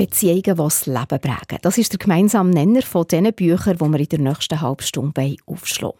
Beziehungen, die das Leben prägen. Das ist der gemeinsame Nenner von den Büchern, die wir in der nächsten halben Stunde aufschlagen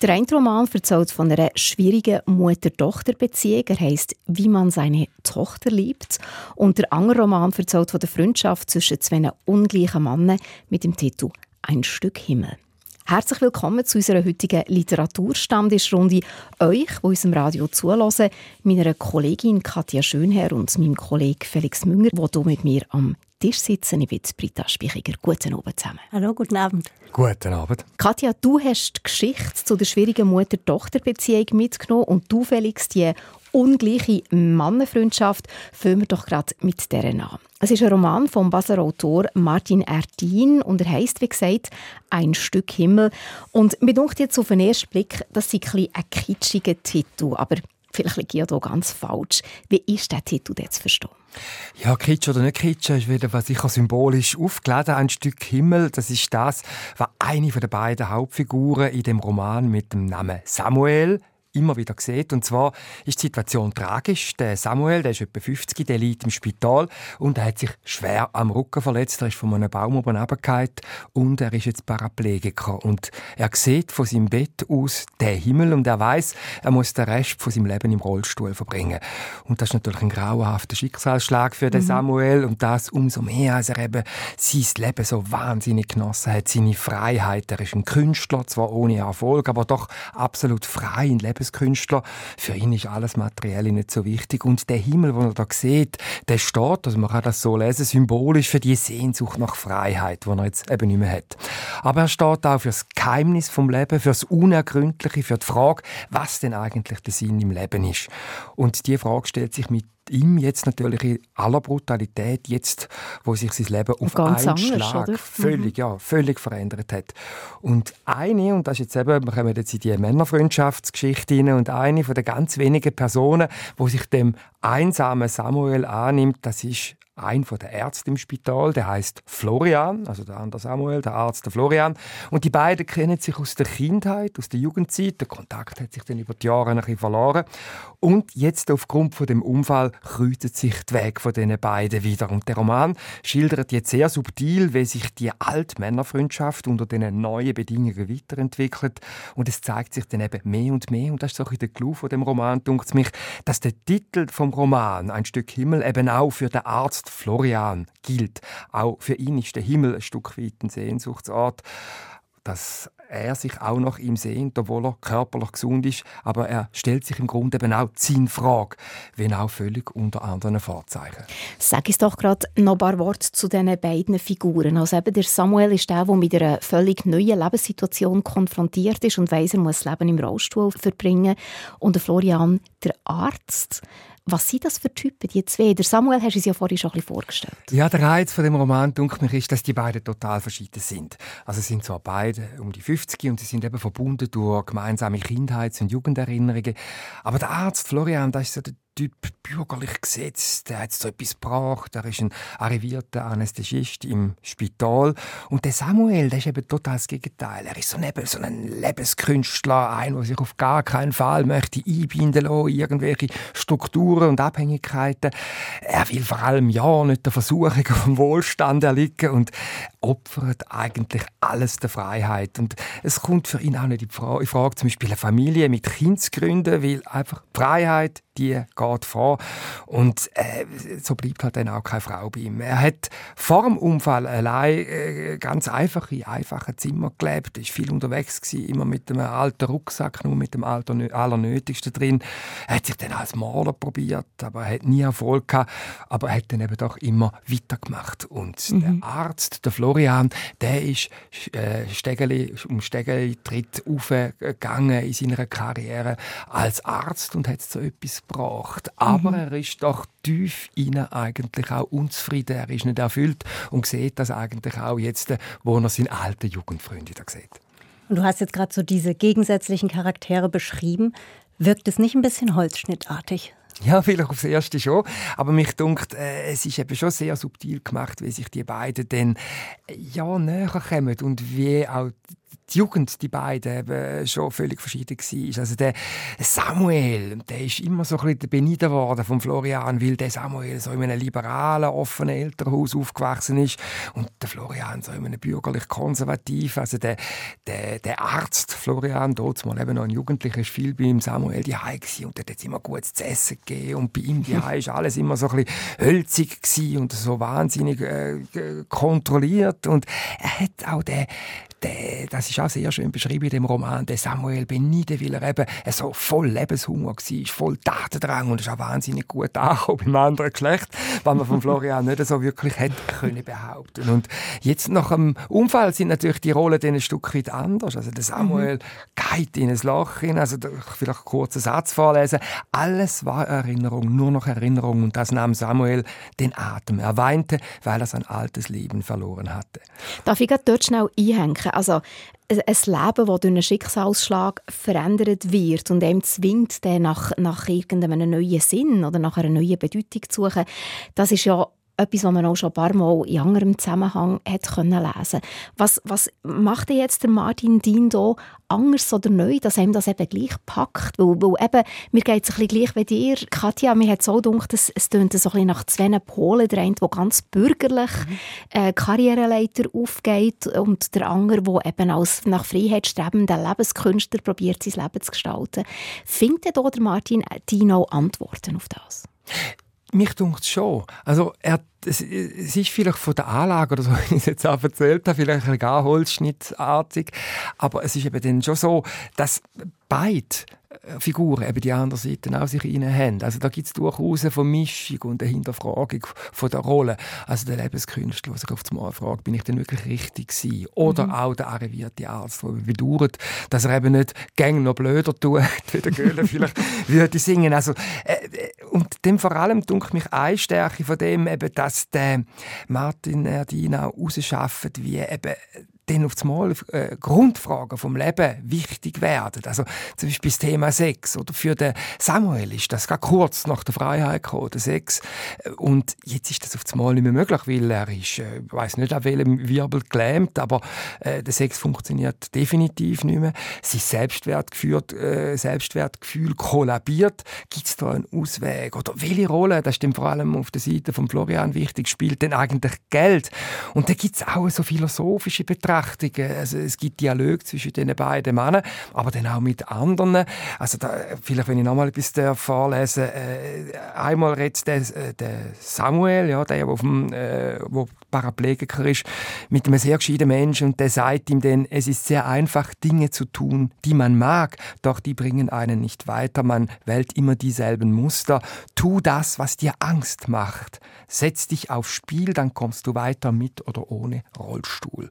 Der eine Roman erzählt von einer schwierigen Mutter-Tochter-Beziehung. Er heisst «Wie man seine Tochter liebt». Und der andere Roman erzählt von der Freundschaft zwischen zwei ungleichen Männern mit dem Titel «Ein Stück Himmel». Herzlich willkommen zu unserer heutigen Literaturstammtischrunde. Euch, die unserem Radio zulassen, meiner Kollegin Katja Schönherr und meinem Kollegen Felix Münger, die hier mit mir am Tisch sitzen. Ich bin Britta Spichiger. Guten Abend zusammen. Hallo, guten Abend. Guten Abend. Katja, du hast die Geschichte zu der schwierigen Mutter-Tochter-Beziehung mitgenommen und du, Felix, die ungleiche Mannenfreundschaft. Fangen wir doch gerade mit der an. Es ist ein Roman vom Basler Autor Martin Erdin und er heißt wie gesagt «Ein Stück Himmel». Und mir denkt jetzt auf den ersten Blick, das ist ein, ein kitschiger Titel, aber vielleicht liege ich hier ganz falsch. Wie ist der Titel jetzt zu verstehen? Ja, Kitsch oder nicht Kitsch, ist wieder was sicher symbolisch aufgeladen. Ein Stück Himmel, das ist das, was eine der beiden Hauptfiguren in dem Roman mit dem Namen Samuel immer wieder sieht. Und zwar ist die Situation tragisch. Der Samuel, der ist etwa 50, der liegt im Spital und er hat sich schwer am Rücken verletzt. Er ist von einem Baum oben runtergefallen und er ist jetzt Paraplegiker. Und er sieht von seinem Bett aus den Himmel und er weiß, er muss den Rest von seinem Leben im Rollstuhl verbringen. Und das ist natürlich ein grauenhafter Schicksalsschlag für den mhm. Samuel und das umso mehr, als er eben sein Leben so wahnsinnig genossen hat, seine Freiheit. Er ist ein Künstler, zwar ohne Erfolg, aber doch absolut frei in Leben Lebenskünstler. Für ihn ist alles Materielle nicht so wichtig. Und der Himmel, den er da sieht, der steht, also man kann das so lesen, symbolisch für die Sehnsucht nach Freiheit, die er jetzt eben nicht mehr hat. Aber er steht auch für das Geheimnis vom Leben, für das Unergründliche, für die Frage, was denn eigentlich der Sinn im Leben ist. Und die Frage stellt sich mit ihm jetzt natürlich in aller Brutalität, jetzt, wo sich sein Leben auf Ganz einen Schlag oder? völlig, mhm. ja, völlig verändert hat. Und eine, und das ist jetzt eben, wir kommen jetzt in die Männerfreundschaftsgeschichte rein, und eine von den ganz wenigen Personen, wo sich dem einsamen Samuel annimmt, das ist ein von der Ärzte im Spital, der heißt Florian, also der andere Samuel, der Arzt der Florian. Und die beiden kennen sich aus der Kindheit, aus der Jugendzeit. Der Kontakt hat sich dann über die Jahre ein bisschen verloren. Und jetzt aufgrund von dem Unfall kreuzen sich die Wege von diesen beiden wieder. Und der Roman schildert jetzt sehr subtil, wie sich die alte Männerfreundschaft unter diesen neuen Bedingungen weiterentwickelt. Und es zeigt sich dann eben mehr und mehr, und das ist so ein der Clou von dem Roman, denkt mich, dass der Titel vom Roman, ein Stück Himmel, eben auch für den Arzt Arzt Florian gilt. Auch für ihn ist der Himmel ein Stück weit ein Sehnsuchtsort dass er sich auch noch ihm sehnt, obwohl er körperlich gesund ist. Aber er stellt sich im Grunde eben auch seine Frage, wenn auch völlig unter anderen Vorzeichen. Sag es doch gerade noch ein paar Worte zu diesen beiden Figuren. Also eben der Samuel ist der, der mit einer völlig neuen Lebenssituation konfrontiert ist und weiss, er muss das Leben im Rollstuhl verbringen. Und der Florian, der Arzt, was sind das für Typen, die zwei? Der Samuel hast du uns ja vorhin schon ein bisschen vorgestellt. Ja, der Reiz von dem Roman, denke mich, ist, dass die beiden total verschieden sind. Also sie sind zwar beide um die 50 und sie sind eben verbunden durch gemeinsame Kindheits- und Jugenderinnerungen. Aber der Arzt Florian, das ist so der Typ bürgerlich gesetzt, der hat so etwas gebracht, er ist ein arrivierter Anästhesist im Spital. Und der Samuel, der ist eben total das Gegenteil. Er ist so, ein, so ein Lebenskünstler, ein, der sich auf gar keinen Fall möchte einbinden lassen, irgendwelche Strukturen und Abhängigkeiten. Er will vor allem ja nicht der Versuchung vom Wohlstand erliegen und opfert eigentlich alles der Freiheit. Und es kommt für ihn auch nicht in Frage, zum Beispiel eine Familie mit Kind zu gründen, weil einfach Freiheit, die geht vor. Und äh, so bleibt halt dann auch keine Frau bei ihm. Er hat vor dem Unfall allein äh, ganz einfach in einfachen Zimmer gelebt, ist viel unterwegs gewesen, immer mit einem alten Rucksack, nur mit dem Allernötigsten drin. Er hat sich dann als Maler probiert, aber er hat nie Erfolg gehabt. Aber er hat dann eben doch immer weitergemacht. Und mhm. der Arzt, der Florian, der ist äh, Stegeli, um Stegeli tritt aufgegangen in seiner Karriere als Arzt und hat so etwas gebracht. Aber mhm. er ist doch tief innen eigentlich auch unzufrieden. Er ist nicht erfüllt und sieht das eigentlich auch jetzt, wo er seine alten Jugendfreunde da sieht. Und du hast jetzt gerade so diese gegensätzlichen Charaktere beschrieben. Wirkt es nicht ein bisschen holzschnittartig? Ja, vielleicht aufs Erste schon. Aber mich dunkt, äh, es ist eben schon sehr subtil gemacht, wie sich die beiden dann äh, ja, näher kommen und wie auch die Jugend, die beiden, eben schon völlig verschieden war. Also der Samuel, der ist immer so ein bisschen beneidet worden von Florian, weil der Samuel so in einem liberalen, offenen Elternhaus aufgewachsen ist und der Florian so in einem bürgerlich-konservativ. Also der, der, der Arzt Florian, dort mal eben noch ein Jugendlicher, ist viel bei ihm Samuel die und der hat immer gutes zu essen gegeben und bei ihm die ist alles immer so ein bisschen hölzig und so wahnsinnig äh, kontrolliert und er hat auch den, der, das ist auch sehr schön beschrieben in dem Roman, der Samuel Benide, weil er eben so voll Lebenshunger war, voll Tatendrang und ist auch wahnsinnig gut angekommen beim anderen Geschlecht, was man von Florian nicht so wirklich hätte können behaupten. Und jetzt nach dem Unfall sind natürlich die Rollen ein Stück weit anders. Also der Samuel mhm. geht in ein Loch hin, also vielleicht einen kurzen Satz vorlesen. Alles war Erinnerung, nur noch Erinnerung und das nahm Samuel den Atem. Er weinte, weil er sein altes Leben verloren hatte. Darf ich dort schnell einhängen? Also ein Leben, das durch einen Schicksalsschlag verändert wird und einem zwingt, nach, nach irgendeinem neuen Sinn oder nach einer neuen Bedeutung zu suchen, das ist ja etwas, was man auch schon ein paar Mal in anderem Zusammenhang hat können lesen was, was macht denn jetzt der Martin Dien hier anders oder neu, dass einem das eben gleich packt? Weil, weil eben, mir geht es ein bisschen gleich wie dir, Katja, mir hat so gedacht, es, es tönt so ein bisschen nach zwei Polen, der eine, der ganz bürgerlich mhm. äh, Karriereleiter aufgeht und der andere, der eben als nach Freiheit strebender Lebenskünstler probiert, sein Leben zu gestalten. Findet hier der Martin Dino Antworten auf das? Mich dunkt schon. Also er, es, es, ist vielleicht von der Anlage oder so, wie ich es jetzt auch erzählt habe, vielleicht ein gar holzschnittartig, aber es ist eben dann schon so, dass beide Figuren, eben die andere Seite auch sich rein haben. Also da gibt es durchaus eine Vermischung und eine Hinterfragung von der Rolle. Also der Lebenskünstler, der sich auf Mal fragt, bin ich denn wirklich richtig gewesen? Oder mhm. auch der arrivierte Arzt, der bedauert, dass er eben nicht gäng noch blöder tut, wie der Göhle vielleicht würde singen. Also, äh, äh, und dem vor allem dunkel mich eine Stärke von dem, eben, dass der Martin Erdina rausschafft, wie eben dann auf einmal äh, Grundfragen vom Leben wichtig werden. Also zum Beispiel das Thema Sex. Oder für den Samuel ist das gerade kurz nach der Freiheit gekommen, der Sex. Und jetzt ist das auf einmal nicht mehr möglich, weil er ist, äh, ich weiß nicht, an welchem Wirbel gelähmt, aber äh, der Sex funktioniert definitiv nicht mehr. Sein Selbstwertgefühl, äh, Selbstwertgefühl kollabiert. Gibt es da einen Ausweg? Oder welche Rolle, das ist vor allem auf der Seite von Florian wichtig, spielt denn eigentlich Geld? Und da gibt es auch so philosophische Betrachtungen Beobachtungen. Also es gibt Dialog zwischen den beiden Männern, aber dann auch mit anderen. Also da, vielleicht, wenn ich noch mal etwas vorlese, äh, einmal redet der, äh, der Samuel, ja, der, der auf dem, äh, wo Paraplegiker ist, mit einem sehr gescheiten Menschen und der sagt ihm dann, es ist sehr einfach, Dinge zu tun, die man mag, doch die bringen einen nicht weiter. Man wählt immer dieselben Muster. Tu das, was dir Angst macht. Setz dich aufs Spiel, dann kommst du weiter mit oder ohne Rollstuhl.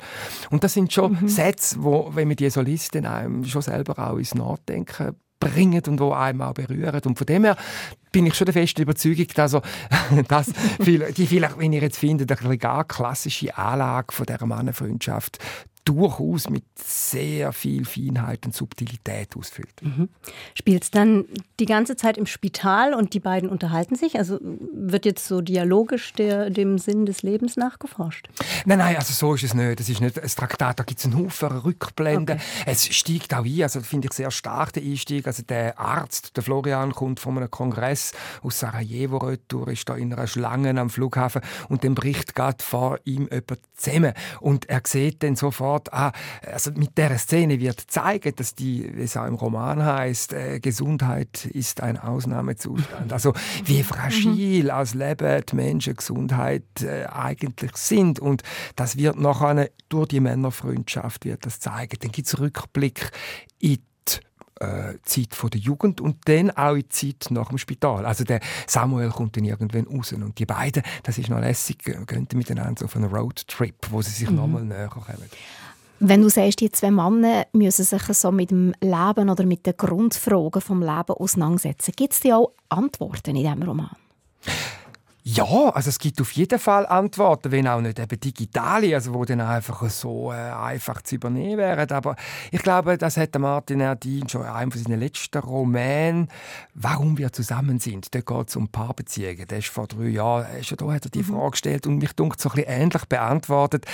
Und das sind schon mhm. Sätze, wo, wenn man die so liest, dann einem schon selber auch ins Nachdenken bringen und wo einem auch berühren. Und von dem her bin ich schon der festen Überzeugung, dass, also, dass die vielleicht, wenn ihr jetzt findet, eine gar klassische Anlage von dieser Mannenfreundschaft durchaus mit sehr viel Feinheit und Subtilität ausfüllt. Mhm. Spielt es dann die ganze Zeit im Spital und die beiden unterhalten sich? Also wird jetzt so dialogisch der, dem Sinn des Lebens nachgeforscht? Nein, nein, also so ist es nicht. Das ist nicht ein Traktat, da gibt es einen Haufen Rückblenden. Okay. Es steigt auch ein, also finde ich sehr stark der Einstieg. Also der Arzt, der Florian, kommt von einem Kongress aus Sarajevo retour, ist da in einer Schlange am Flughafen und dann bricht gerade vor ihm jemand zusammen. Und er sieht dann sofort, sofort, ah, also mit der Szene wird zeigen, dass die, wie es auch im Roman heißt, äh, Gesundheit ist ein Ausnahmezustand. Also wie fragil mhm. als Leben die Menschen Gesundheit äh, eigentlich sind und das wird nachher durch die Männerfreundschaft wird das zeigen. Dann gibt es Rückblick in äh, Zeit der Jugend und dann auch in die Zeit nach dem Spital. Also der Samuel kommt dann irgendwann raus und die beiden, das ist noch lässig, gehen miteinander auf einen Roadtrip, wo sie sich mhm. nochmal näher kommen. Wenn du sagst, die zwei Männer müssen sich so mit dem Leben oder mit den Grundfragen vom Leben auseinandersetzen, gibt es dir auch Antworten in diesem Roman? Ja, also es gibt auf jeden Fall Antworten, wenn auch nicht eben digitale, also wo dann einfach so äh, einfach zu übernehmen wären. Aber ich glaube, das hat Martin Erdin schon in einem von seinen letzten Romanen, «Warum wir zusammen sind». Dort geht es um Paarbeziehungen. Der ist vor drei Jahren, äh, schon da hat er die mhm. Frage gestellt und mich dunkt so ein bisschen ähnlich beantwortet.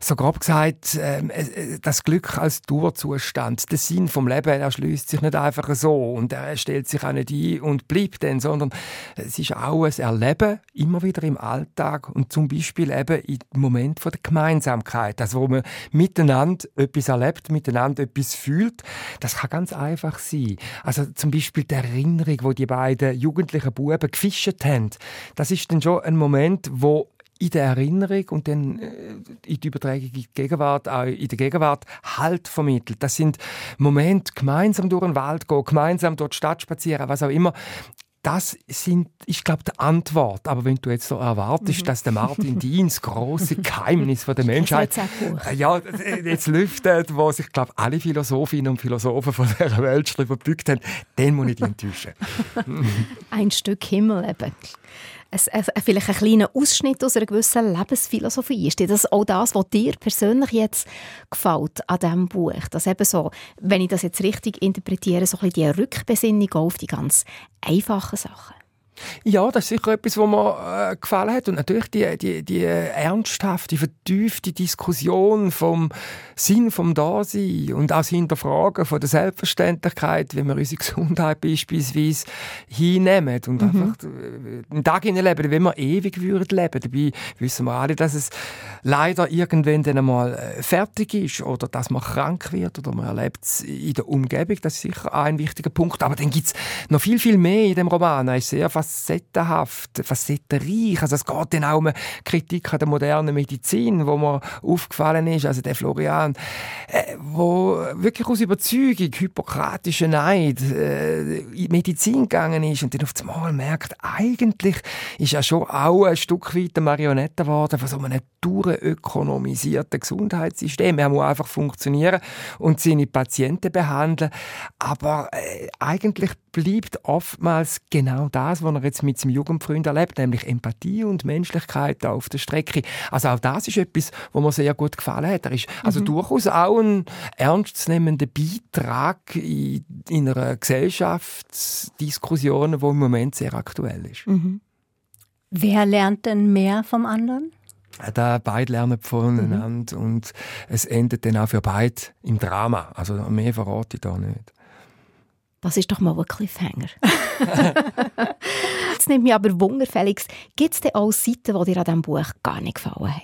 So grob gesagt, ähm, äh, das Glück als Dauerzustand, der Sinn vom Leben erschließt sich nicht einfach so und er stellt sich auch nicht ein und bleibt dann, sondern es ist auch ein Erleben immer wieder im Alltag und zum Beispiel eben im Moment der Gemeinsamkeit, also wo man miteinander etwas erlebt, miteinander etwas fühlt, das kann ganz einfach sein. Also zum Beispiel die Erinnerung, wo die beiden jugendlichen Buben gefischt haben, das ist dann schon ein Moment, wo in der Erinnerung und dann äh, in die Übertragung in die Gegenwart, auch in der Gegenwart Halt vermittelt. Das sind Momente, gemeinsam durch den Wald gehen, gemeinsam durch die Stadt spazieren, was auch immer das sind, ich glaube, die Antwort. Aber wenn du jetzt so erwartest, mhm. dass der Martin Dienst große Geheimnis von der Menschheit äh, ja, äh, jetzt lüftet, wo sich, glaube alle Philosophinnen und Philosophen von der Welt darüber gebückt haben, den muss ich enttäuschen. Ein Stück Himmel eben ein, vielleicht ein kleiner Ausschnitt aus einer gewissen Lebensphilosophie? Ist das auch das, was dir persönlich jetzt gefällt an diesem Buch? Dass eben so, wenn ich das jetzt richtig interpretiere, so ein bisschen die Rückbesinnung auf die ganz einfachen Sachen? Ja, das ist sicher etwas, was mir äh, gefallen hat. Und natürlich die, die, die ernsthafte, vertiefte Diskussion vom Sinn vom Dasein und auch das Hinterfragen von der Selbstverständlichkeit, wie wir unsere Gesundheit beispielsweise hinnehmen. Und mhm. einfach äh, einen Tag leben, wenn wir ewig würden leben. Dabei wissen wir alle, dass es leider irgendwann dann einmal äh, fertig ist oder dass man krank wird oder man erlebt es in der Umgebung. Das ist sicher ein wichtiger Punkt. Aber dann gibt es noch viel, viel mehr in dem Roman. Er ist sehr facettenhaft, facettenreich. Also es geht dann auch um Kritik an der modernen Medizin, wo mir aufgefallen ist. Also der Florian, äh, wo wirklich aus Überzeugung, hypokratischer Neid, äh, in Medizin gegangen ist und dann auf einmal merkt, eigentlich ist er schon auch ein Stück weit eine Marionette geworden von so einem durchökonomisierten Gesundheitssystem. Er muss einfach funktionieren und seine Patienten behandeln. Aber äh, eigentlich bleibt oftmals genau das, was er jetzt mit seinem Jugendfreund erlebt, nämlich Empathie und Menschlichkeit auf der Strecke. Also auch das ist etwas, was mir sehr gut gefallen hat. Er ist also mhm. durchaus auch ein ernstzunehmender Beitrag in, in einer Gesellschaftsdiskussion, die im Moment sehr aktuell ist. Mhm. Wer lernt denn mehr vom anderen? Da beide lernen voneinander mhm. und es endet dann auch für beide im Drama. Also mehr verrate ich da nicht. Das ist doch mal ein Cliffhanger. Jetzt nimmt mich aber Wunder, Felix, gibt es denn auch Seiten, die dir an diesem Buch gar nicht gefallen haben?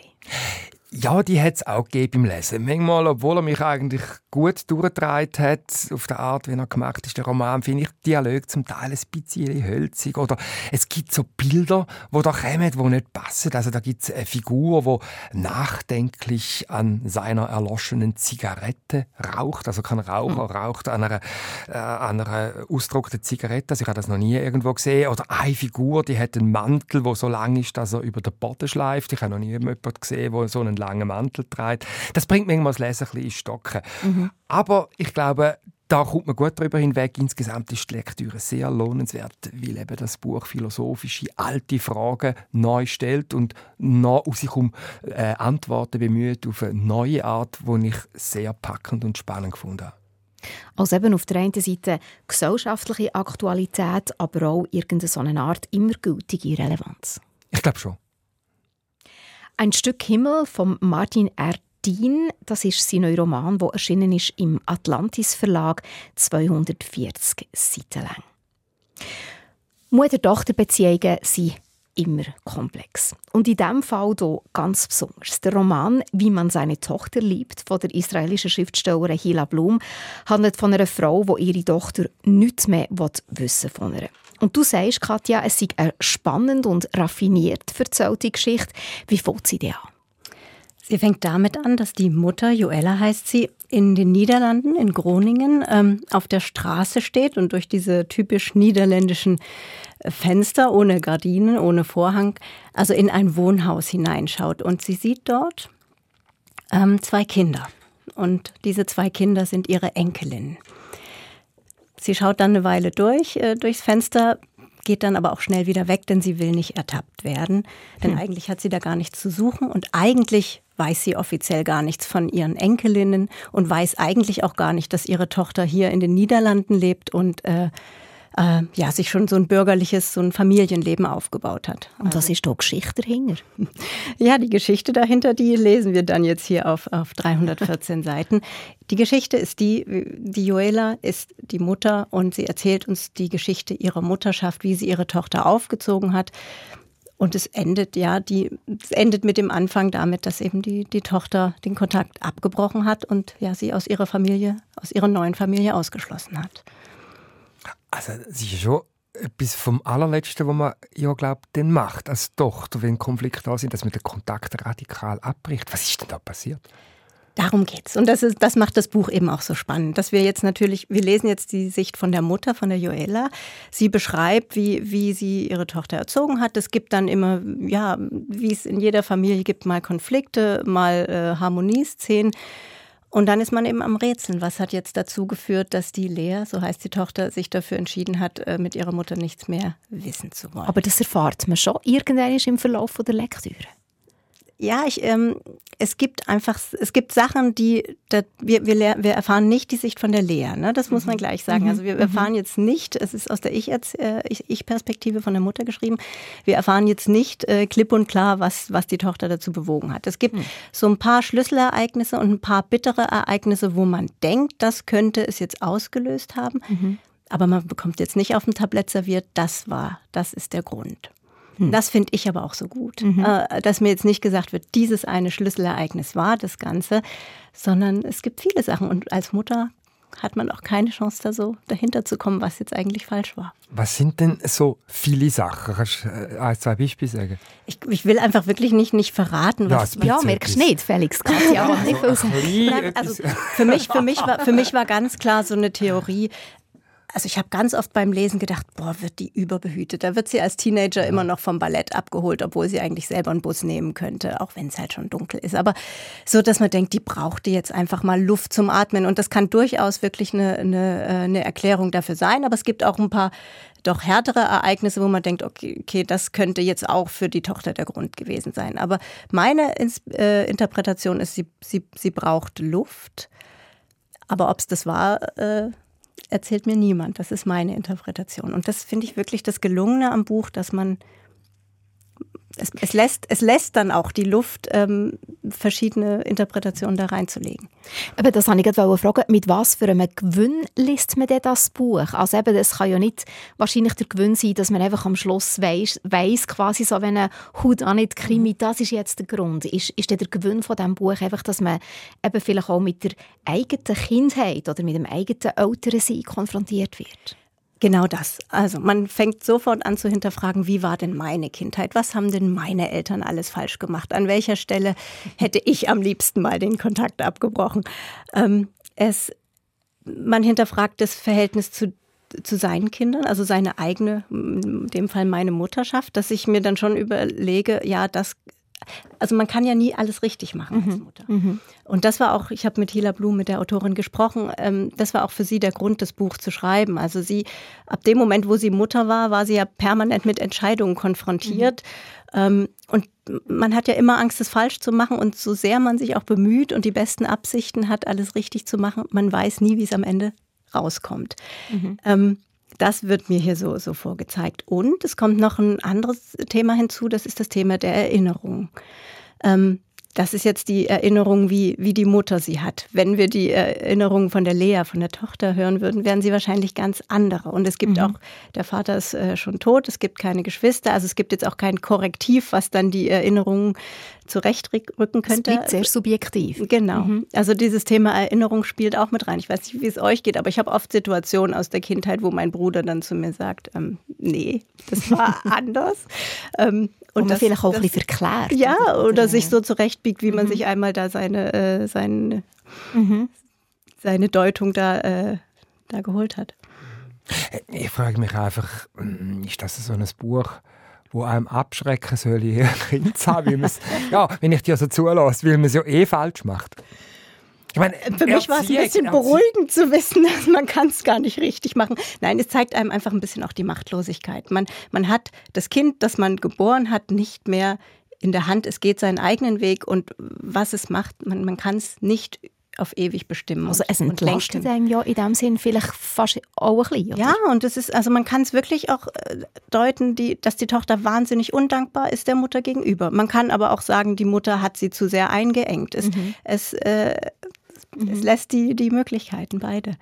Ja, die hat es auch gegeben beim Lesen. Manchmal, obwohl er mich eigentlich gut durchgetragen hat, auf der Art, wie er gemacht ist, der Roman, finde ich Dialog zum Teil ein bisschen hölzig. Oder es gibt so Bilder, die da kommen, die nicht passen. Also da gibt es eine Figur, die nachdenklich an seiner erloschenen Zigarette raucht. Also kein Raucher mhm. raucht an einer, äh, an einer ausgedruckten Zigarette. Also ich habe das noch nie irgendwo gesehen. Oder eine Figur, die hat einen Mantel, der so lang ist, dass er über den Boden schleift. Ich habe noch nie jemanden gesehen, der so einen langen Mantel trägt. Das bringt manchmal das Lesen ein bisschen in Stocken. Mhm. Aber ich glaube, da kommt man gut darüber hinweg. Insgesamt ist die Lektüre sehr lohnenswert, weil eben das Buch philosophische, alte Fragen neu stellt und noch aus sich um äh, Antworten bemüht auf eine neue Art, die ich sehr packend und spannend gefunden habe. Also eben auf der einen Seite gesellschaftliche Aktualität, aber auch irgendeine so eine Art immer gültige Relevanz. Ich glaube schon. Ein Stück Himmel von Martin R. Dien, das ist sein neuer Roman, der erschienen ist im Atlantis Verlag, 240 Seiten lang. Mutter-Tochter-Beziehungen sind immer komplex. Und in diesem Fall hier ganz besonders. Der Roman «Wie man seine Tochter liebt» von der israelischen Schriftstellerin Hila Blum handelt von einer Frau, die ihre Tochter nichts mehr wissen von ihr. Und du sagst, Katja, es sei eine spannend und raffiniert erzählte Geschichte. Wie fängt sie dir an? Sie fängt damit an, dass die Mutter, Joella heißt sie, in den Niederlanden, in Groningen, ähm, auf der Straße steht und durch diese typisch niederländischen Fenster ohne Gardinen, ohne Vorhang, also in ein Wohnhaus hineinschaut. Und sie sieht dort ähm, zwei Kinder. Und diese zwei Kinder sind ihre Enkelinnen. Sie schaut dann eine Weile durch, äh, durchs Fenster, geht dann aber auch schnell wieder weg, denn sie will nicht ertappt werden. Denn hm. eigentlich hat sie da gar nichts zu suchen und eigentlich weiß sie offiziell gar nichts von ihren Enkelinnen und weiß eigentlich auch gar nicht, dass ihre Tochter hier in den Niederlanden lebt und äh, äh, ja, sich schon so ein bürgerliches, so ein Familienleben aufgebaut hat. Und was also, ist da Geschichte dahinter? Ja, die Geschichte dahinter, die lesen wir dann jetzt hier auf, auf 314 Seiten. Die Geschichte ist die, die Joela ist die Mutter und sie erzählt uns die Geschichte ihrer Mutterschaft, wie sie ihre Tochter aufgezogen hat. Und es endet ja, die, es endet mit dem Anfang damit, dass eben die, die Tochter den Kontakt abgebrochen hat und ja, sie aus ihrer Familie, aus ihrer neuen Familie ausgeschlossen hat. Also, es ist schon etwas vom allerletzten, was man ja glaubt, dann macht als Tochter, wenn Konflikte da sind, dass man den Kontakt radikal abbricht. Was ist denn da passiert? Darum geht's. Und das, ist, das macht das Buch eben auch so spannend, dass wir jetzt natürlich, wir lesen jetzt die Sicht von der Mutter, von der Joella. Sie beschreibt, wie, wie sie ihre Tochter erzogen hat. Es gibt dann immer, ja, wie es in jeder Familie gibt, mal Konflikte, mal äh, Harmonieszenen. Und dann ist man eben am Rätseln. Was hat jetzt dazu geführt, dass die Lea, so heißt die Tochter, sich dafür entschieden hat, äh, mit ihrer Mutter nichts mehr wissen zu wollen? Aber das erfahrt man schon irgendwann im Verlauf der Lektüre. Ja, ich, ähm, es gibt einfach, es gibt Sachen, die, da, wir, wir, wir erfahren nicht die Sicht von der Lea, ne? das muss man mhm. gleich sagen. Mhm. Also wir erfahren mhm. jetzt nicht, es ist aus der äh, Ich-Perspektive von der Mutter geschrieben, wir erfahren jetzt nicht äh, klipp und klar, was, was die Tochter dazu bewogen hat. Es gibt mhm. so ein paar Schlüsselereignisse und ein paar bittere Ereignisse, wo man denkt, das könnte es jetzt ausgelöst haben. Mhm. Aber man bekommt jetzt nicht auf dem Tablett serviert, das war, das ist der Grund. Hm. Das finde ich aber auch so gut, mhm. Äh, dass mir jetzt nicht gesagt wird, dieses eine Schlüsselereignis war das Ganze, sondern es gibt viele Sachen. Und als Mutter hat man auch keine Chance, da so dahinter zu kommen, was jetzt eigentlich falsch war. Was sind denn so viele Sachen? Kannst du äh, ein, zwei Beispiele sagen? Ich, ich, will einfach wirklich nicht, nicht verraten, was... Ja, ja merkst nicht, Felix. Ja auch nicht also, also, für, mich, für, mich war, für mich war ganz klar so eine Theorie, also ich habe ganz oft beim Lesen gedacht, boah, wird die überbehütet. Da wird sie als Teenager immer noch vom Ballett abgeholt, obwohl sie eigentlich selber einen Bus nehmen könnte, auch wenn es halt schon dunkel ist. Aber so, dass man denkt, die braucht die jetzt einfach mal Luft zum Atmen. Und das kann durchaus wirklich eine, eine, äh, eine Erklärung dafür sein. Aber es gibt auch ein paar doch härtere Ereignisse, wo man denkt, okay, okay, das könnte jetzt auch für die Tochter der Grund gewesen sein. Aber meine äh, Interpretation ist, sie, sie, sie braucht Luft. Aber ob es das war, äh, erzählt mir niemand. Das ist meine Interpretation. Und das finde ich wirklich das Gelungene am Buch, dass man es, es, lässt, es lässt dann auch die Luft, ähm, verschiedene Interpretationen da reinzulegen. Aber das habe ich gerade fragen, mit was für einem Gewinn liest man denn das Buch? Also eben, das kann ja nicht wahrscheinlich der Gewinn sein, dass man einfach am Schluss weiss, weiss quasi so, wenn ein Hut an nicht Krimi, mhm. das ist jetzt der Grund. Ist, ist der Gewinn von diesem Buch einfach, dass man eben vielleicht auch mit der eigenen Kindheit oder mit dem eigenen Älteren konfrontiert wird? Genau das. Also man fängt sofort an zu hinterfragen, wie war denn meine Kindheit? Was haben denn meine Eltern alles falsch gemacht? An welcher Stelle hätte ich am liebsten mal den Kontakt abgebrochen? Ähm, es, man hinterfragt das Verhältnis zu zu seinen Kindern, also seine eigene, in dem Fall meine Mutterschaft, dass ich mir dann schon überlege, ja, das also man kann ja nie alles richtig machen als mhm. Mutter. Mhm. Und das war auch, ich habe mit Hila Blum, mit der Autorin gesprochen, ähm, das war auch für sie der Grund, das Buch zu schreiben. Also sie, ab dem Moment, wo sie Mutter war, war sie ja permanent mit Entscheidungen konfrontiert. Mhm. Ähm, und man hat ja immer Angst, es falsch zu machen. Und so sehr man sich auch bemüht und die besten Absichten hat, alles richtig zu machen, man weiß nie, wie es am Ende rauskommt. Mhm. Ähm, das wird mir hier so, so vorgezeigt. Und es kommt noch ein anderes Thema hinzu, das ist das Thema der Erinnerung. Ähm, das ist jetzt die Erinnerung, wie, wie die Mutter sie hat. Wenn wir die Erinnerung von der Lea, von der Tochter hören würden, wären sie wahrscheinlich ganz andere. Und es gibt mhm. auch, der Vater ist äh, schon tot, es gibt keine Geschwister, also es gibt jetzt auch kein Korrektiv, was dann die Erinnerung zurechtrücken könnte. Es sehr subjektiv. Genau. Mhm. Also dieses Thema Erinnerung spielt auch mit rein. Ich weiß nicht, wie es euch geht, aber ich habe oft Situationen aus der Kindheit, wo mein Bruder dann zu mir sagt, ähm, nee, das war anders. Ähm, und, und das vielleicht auch das, ein bisschen verklärt. Ja, oder sich so zurechtbiegt, wie mhm. man sich einmal da seine, äh, seine, mhm. seine Deutung da, äh, da geholt hat. Ich frage mich einfach, hm, ist das so ein Buch, wo einem abschrecken soll, ihr Kind zu haben, ja, wenn ich dir so zulasse, weil man es ja eh falsch macht. Ich meine, Für mich war es ein bisschen beruhigend zu wissen, dass man kann es gar nicht richtig machen. Nein, es zeigt einem einfach ein bisschen auch die Machtlosigkeit. Man, man hat das Kind, das man geboren hat, nicht mehr in der Hand. Es geht seinen eigenen Weg und was es macht, man, man kann es nicht auf ewig bestimmen. Also es entlastet einem ja in dem Sinn vielleicht fast auch ein bisschen. Oder? Ja, und es ist, also man kann es wirklich auch äh, deuten, die, dass die Tochter wahnsinnig undankbar ist der Mutter gegenüber. Man kann aber auch sagen, die Mutter hat sie zu sehr eingeengt. Es, mhm. es äh, Mhm. Es lässt die, die Möglichkeiten beide.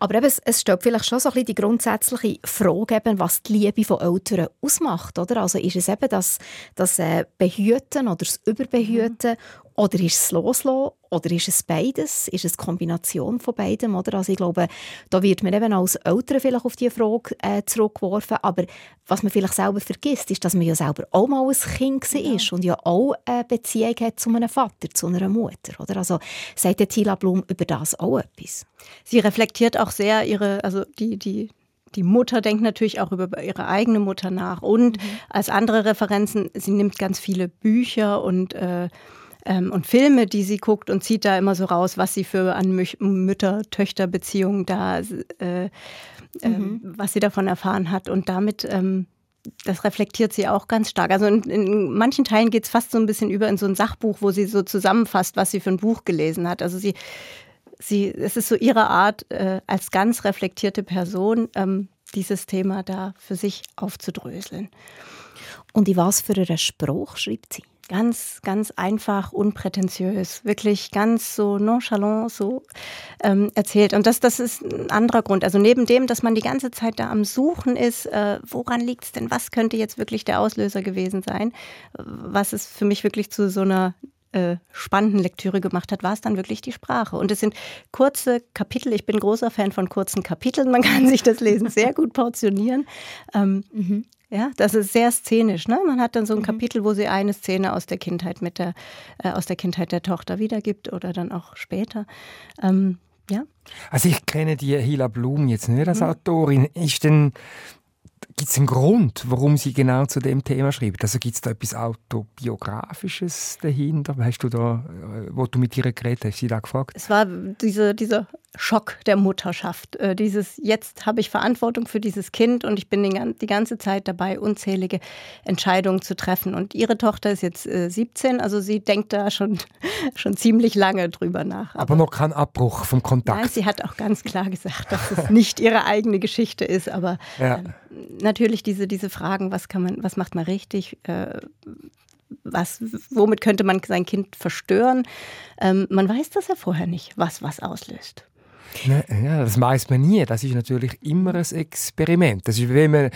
Aber eben, es, es stellt vielleicht schon so ein bisschen die grundsätzliche Frage, eben, was die Liebe von Eltern ausmacht. Oder? Also ist es eben das, das äh, Behüten oder das Überbehüten mhm. Oder ist es loslassen? Oder ist es beides? Ist es eine Kombination von beidem? Oder? Also ich glaube, da wird man eben als Eltern vielleicht auf diese Frage äh, zurückgeworfen. Aber was man vielleicht selber vergisst, ist, dass man ja selber auch mal ein Kind war ja. und ja auch eine Beziehung hat zu einem Vater, zu einer Mutter. Oder? Also sagt Tila Blum über das auch etwas? Sie reflektiert auch sehr ihre, also die, die die Mutter denkt natürlich auch über ihre eigene Mutter nach. Und mhm. als andere Referenzen, sie nimmt ganz viele Bücher und äh, ähm, und Filme, die sie guckt und zieht da immer so raus, was sie für an Mütter-Töchter-Beziehungen da, äh, äh, mhm. was sie davon erfahren hat. Und damit ähm, das reflektiert sie auch ganz stark. Also in, in manchen Teilen geht es fast so ein bisschen über in so ein Sachbuch, wo sie so zusammenfasst, was sie für ein Buch gelesen hat. Also sie, sie, es ist so ihre Art, äh, als ganz reflektierte Person ähm, dieses Thema da für sich aufzudröseln. Und in was für einen Spruch schreibt sie? Ganz, ganz einfach, unprätentiös, wirklich ganz so nonchalant so ähm, erzählt. Und das, das ist ein anderer Grund. Also neben dem, dass man die ganze Zeit da am Suchen ist, äh, woran liegt es denn? Was könnte jetzt wirklich der Auslöser gewesen sein? Was es für mich wirklich zu so einer äh, spannenden Lektüre gemacht hat, war es dann wirklich die Sprache. Und es sind kurze Kapitel. Ich bin großer Fan von kurzen Kapiteln. Man kann sich das Lesen sehr gut portionieren. Ähm, mhm. Ja, das ist sehr szenisch. Ne? Man hat dann so ein mhm. Kapitel, wo sie eine Szene aus der Kindheit mit der, äh, aus der Kindheit der Tochter wiedergibt oder dann auch später. Ähm, ja. Also ich kenne die Hila Blum jetzt nicht als mhm. Autorin. Ist denn Gibt es einen Grund, warum sie genau zu dem Thema schreibt? Also gibt es da etwas Autobiografisches dahinter? Weißt du da, äh, wo du mit ihr geredet hast, sie da gefragt? Es war diese, dieser Schock der Mutterschaft. Äh, dieses, jetzt habe ich Verantwortung für dieses Kind und ich bin die ganze Zeit dabei, unzählige Entscheidungen zu treffen. Und ihre Tochter ist jetzt 17, äh, also sie denkt da schon, schon ziemlich lange drüber nach. Aber, Aber noch kein Abbruch vom Kontakt. Nein, sie hat auch ganz klar gesagt, dass es nicht ihre eigene Geschichte ist. Aber ja. äh, natürlich diese, diese Fragen, was kann man, was macht man richtig? Äh, was, womit könnte man sein Kind verstören? Ähm, man weiß das ja vorher nicht, was was auslöst. Ne, ja, das weiß man nie. Das ist natürlich immer ein Experiment. Das ist, wenn man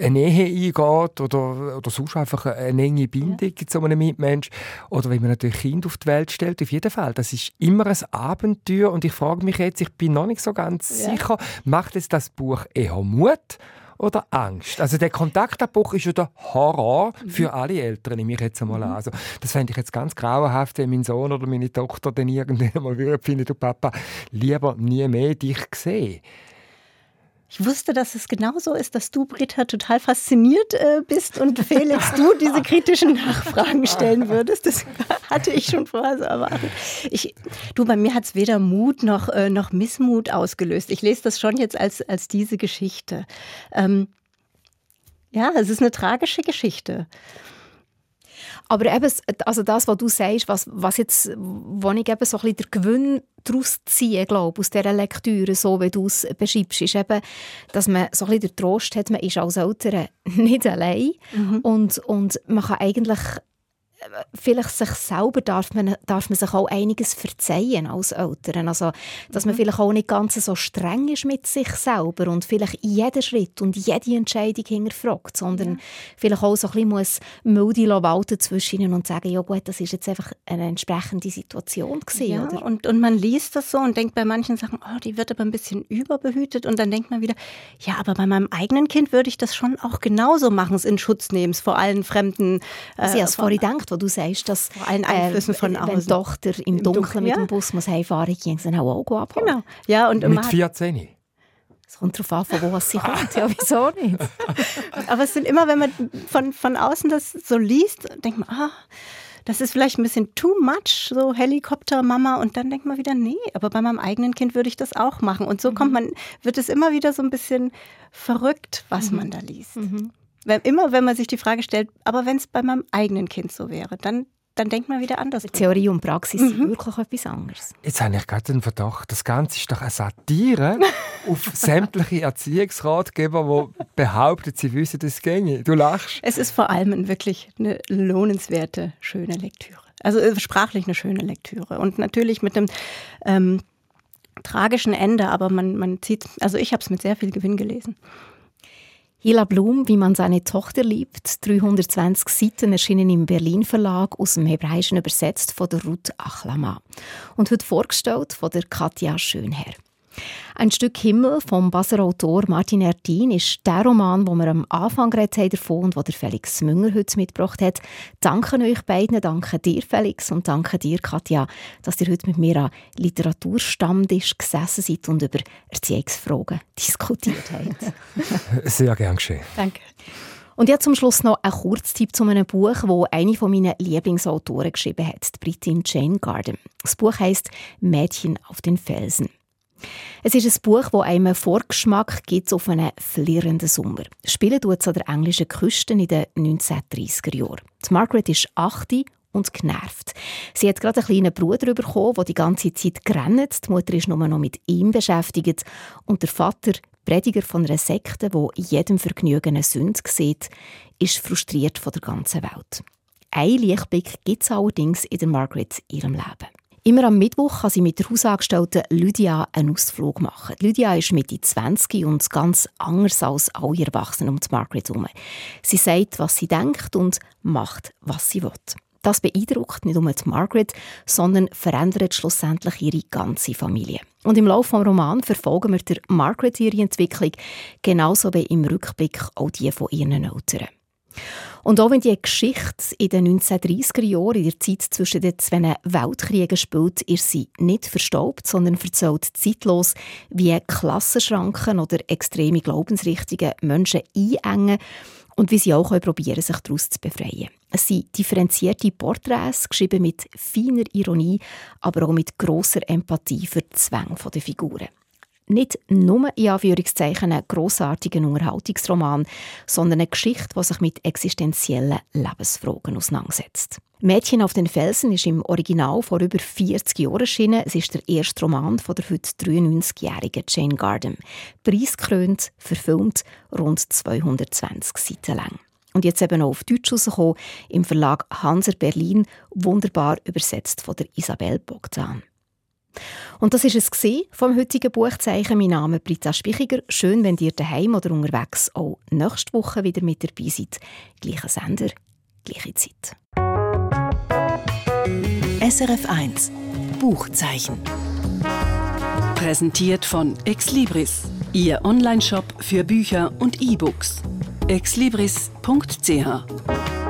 eine Ehe eingeht oder, oder sonst einfach eine enge Bindung ja. zu einem Mitmensch oder wenn man natürlich Kind auf die Welt stellt, auf jeden Fall. Das ist immer ein Abenteuer und ich frage mich jetzt, ich bin noch nicht so ganz ja. sicher, macht es das Buch eher Mut oder Angst? Also der Kontaktabbruch ist ja der Horror für mhm. alle Eltern, nehme ich jetzt einmal an. Also das fände ich jetzt ganz grauenhaft, wenn mein Sohn oder meine Tochter dann irgendwann mal würde finden, du Papa, lieber nie mehr dich sehen. Ich wusste, dass es genauso ist, dass du, Britta, total fasziniert äh, bist und Felix, du diese kritischen Nachfragen stellen würdest. Das hatte ich schon vorher so erwartet. Ich, du, bei mir hat es weder Mut noch, äh, noch Missmut ausgelöst. Ich lese das schon jetzt als, als diese Geschichte. Ähm, ja, es ist eine tragische Geschichte. Aber eben, also das, was du sagst, was, was jetzt, wo ich eben so ein bisschen den Gewinn daraus ziehe, glaube aus dieser Lektüre, so wie du es beschreibst, ist eben, dass man so ein bisschen den Trost hat, man ist als Eltern nicht allein mhm. und, und man kann eigentlich vielleicht sich selber darf man, darf man sich auch einiges verzeihen als Eltern. Also, dass man mhm. vielleicht auch nicht ganz so streng ist mit sich selber und vielleicht jeden Schritt und jede Entscheidung hinterfragt, sondern ja. vielleicht auch so ein bisschen muss milde walten zwischen ihnen und sagen, ja gut, das ist jetzt einfach eine entsprechende Situation gewesen, ja, oder? Und, und man liest das so und denkt bei manchen Sachen, oh, die wird aber ein bisschen überbehütet und dann denkt man wieder, ja, aber bei meinem eigenen Kind würde ich das schon auch genauso machen, es in Schutz nehmen, vor allen fremden... Äh, Sie hat es vorhin gedacht, wo du sagst, dass allen Einflüssen äh, von außen. Wenn Tochter im Dunkeln mit dem Bus muss heimfahren, ging sie dann auch Augen abholen. Genau. Ja, und mit 14? Es kommt darauf an, von wo sie kommt. Ja, wieso nicht? Aber es sind immer, wenn man von, von außen das so liest, denkt man, ah, das ist vielleicht ein bisschen too much, so Helikopter, Mama. Und dann denkt man wieder, nee, aber bei meinem eigenen Kind würde ich das auch machen. Und so mhm. kommt man, wird es immer wieder so ein bisschen verrückt, was mhm. man da liest. Mhm. Wenn, immer wenn man sich die Frage stellt, aber wenn es bei meinem eigenen Kind so wäre, dann dann denkt man wieder anders. Theorie und Praxis mhm. sind wirklich etwas anderes. Jetzt habe ich gerade den Verdacht, das Ganze ist doch eine Satire auf sämtliche Erziehungsratgeber, die behaupten, sie wissen das ginge. Du lachst. Es ist vor allem wirklich eine lohnenswerte, schöne Lektüre. Also äh, sprachlich eine schöne Lektüre. Und natürlich mit einem ähm, tragischen Ende, aber man, man zieht, also ich habe es mit sehr viel Gewinn gelesen. Hila Blum, wie man seine Tochter liebt, 320 Seiten erschienen im Berlin Verlag, aus dem Hebräischen übersetzt von der Ruth Achlama und wird vorgestellt von der Katja Schönherr. Ein Stück Himmel vom Basler Autor Martin Ertin ist der Roman, wo wir am Anfang geredet haben davon und wo der Felix Münger heute mitgebracht hat. Danke euch beiden, danke dir Felix und danke dir Katja, dass ihr heute mit mir an Literaturstammtisch gesessen seid und über Erziehungsfragen diskutiert habt. Sehr gern geschehen. Danke. Und jetzt zum Schluss noch ein Kurztipp zu einem Buch, wo eine von meinen Lieblingsautoren geschrieben hat, die Britin Jane Garden. Das Buch heißt Mädchen auf den Felsen. Es ist ein Buch, das einem einen Vorgeschmack gibt auf einen flirrenden Sommer. Spielen tut es an der englischen Küste in den 1930er Jahren. Die Margaret ist 8 und genervt. Sie hat gerade einen kleinen Bruder bekommen, der die ganze Zeit rennt. Die Mutter ist nur noch mit ihm beschäftigt. Und der Vater, Prediger von einer Sekte, wo jedem Vergnügen eine Sünde sieht, ist frustriert von der ganzen Welt. Ein Lichtblick gibt es allerdings in der Margaret ihrem Leben. Immer am Mittwoch kann sie mit der Hausangestellten Lydia einen Ausflug machen. Lydia ist Mitte 20 und ganz anders als alle Erwachsenen um Margaret herum. Sie sagt, was sie denkt und macht, was sie will. Das beeindruckt nicht nur Margaret, sondern verändert schlussendlich ihre ganze Familie. Und im Laufe des Romans verfolgen wir der Margaret ihre Entwicklung, genauso wie im Rückblick auch die von ihren Eltern. Und auch wenn die Geschichte in den 1930er Jahren, in der Zeit zwischen den zwei Weltkriegen spielt, ist sie nicht verstaubt, sondern erzählt zeitlos, wie Klassenschranken oder extreme Glaubensrichtungen Menschen einengen und wie sie auch probieren sich daraus zu befreien. Es sind differenzierte Porträts, geschrieben mit feiner Ironie, aber auch mit grosser Empathie für die Zwänge der Figuren nicht nur in Anführungszeichen einen grossartigen Unterhaltungsroman, sondern eine Geschichte, die sich mit existenziellen Lebensfragen auseinandersetzt. Mädchen auf den Felsen ist im Original vor über 40 Jahren erschienen. Es ist der erste Roman von der heute 93-jährigen Jane Gardam. Preisgekrönt, verfilmt, rund 220 Seiten lang. Und jetzt eben auch auf Deutsch rausgekommen, im Verlag Hanser Berlin, wunderbar übersetzt von der Isabel Bogdan. Und das ist es vom heutigen Buchzeichen. Mein Name ist Britta Spichiger. Schön, wenn ihr daheim oder unterwegs auch nächste Woche wieder mit dabei seid. Gleicher Sender, gleiche Zeit. SRF 1 Buchzeichen. Präsentiert von Exlibris, Ihr Onlineshop für Bücher und E-Books. exlibris.ch